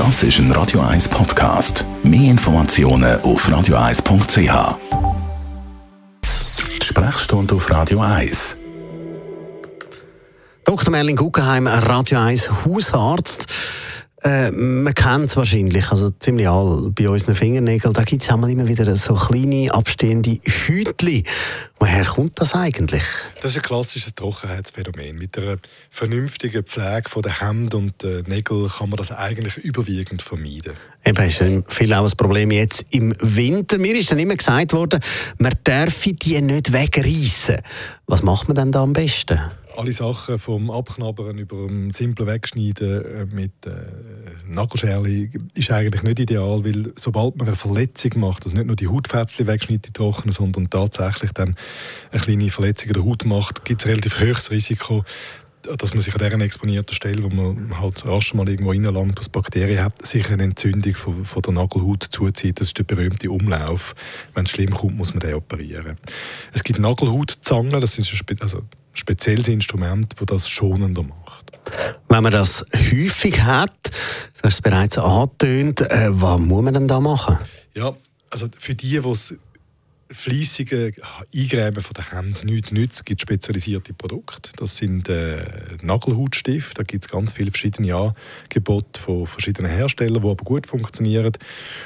Das ist ein Radio 1 Podcast. Mehr Informationen auf radio1.ch. Sprechstunde auf Radio 1. Dr. Merlin Guggenheim, Radio 1 Hausarzt. Äh, man kennt es wahrscheinlich, also ziemlich all bei unseren Fingernägeln. Da gibt es immer wieder so kleine abstehende Hütchen. Woher kommt das eigentlich? Das ist ein klassisches Trockenheitsphänomen. Mit einer vernünftigen Pflege der Hände und der Nägel kann man das eigentlich überwiegend vermeiden. Eben, ist viel auch ein Problem jetzt im Winter. Mir ist dann immer gesagt worden, man dürfe die nicht wegreißen. Was macht man denn da am besten? alle Sachen vom Abknabbern über ein simples Wegschneiden äh, mit äh, Nagelscherli ist eigentlich nicht ideal, weil sobald man eine Verletzung macht, also nicht nur die Hautfätzchen wegschneidet, die trocknen, sondern tatsächlich dann eine kleine Verletzung der Haut macht, gibt es ein relativ hohes Risiko, dass man sich an dieser exponierten Stelle, wo man halt rasch mal irgendwo reinlangt, dass Bakterien hat, sich eine Entzündung von, von, der Nagelhaut zuzieht. Das ist der berühmte Umlauf. Wenn es schlimm kommt, muss man den operieren. Es gibt Nagelhautzangen, das ist ein, also spezielles Instrument, das das schonender macht. Wenn man das häufig hat, das hast du bereits angetönt, äh, was muss man denn da machen? Ja, also für die, die es fleissige Eingräben von der Hand nichts nützt, gibt es spezialisierte Produkte. Das sind äh, Nagelhautstifte. Da gibt es ganz viele verschiedene Angebote von verschiedenen Herstellern, die aber gut funktionieren.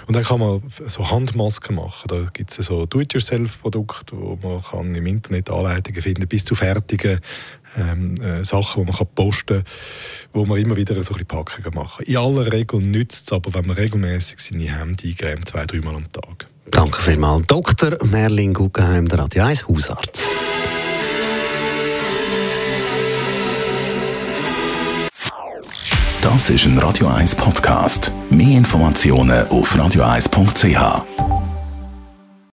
Und dann kann man so Handmasken machen. Da gibt es so Do-it-yourself-Produkte, wo man kann im Internet Anleitungen finden bis zu fertigen ähm, äh, Sachen, die man kann posten kann, wo man immer wieder so ein Packungen machen In aller Regel nützt es aber, wenn man regelmäßig seine Hände eingrämt, zwei, dreimal am Tag. Danke vielmals. Dr. Merlin Guggenheim, der Radio 1 Hausarzt. Das ist ein Radio 1 Podcast. Mehr Informationen auf radio1.ch.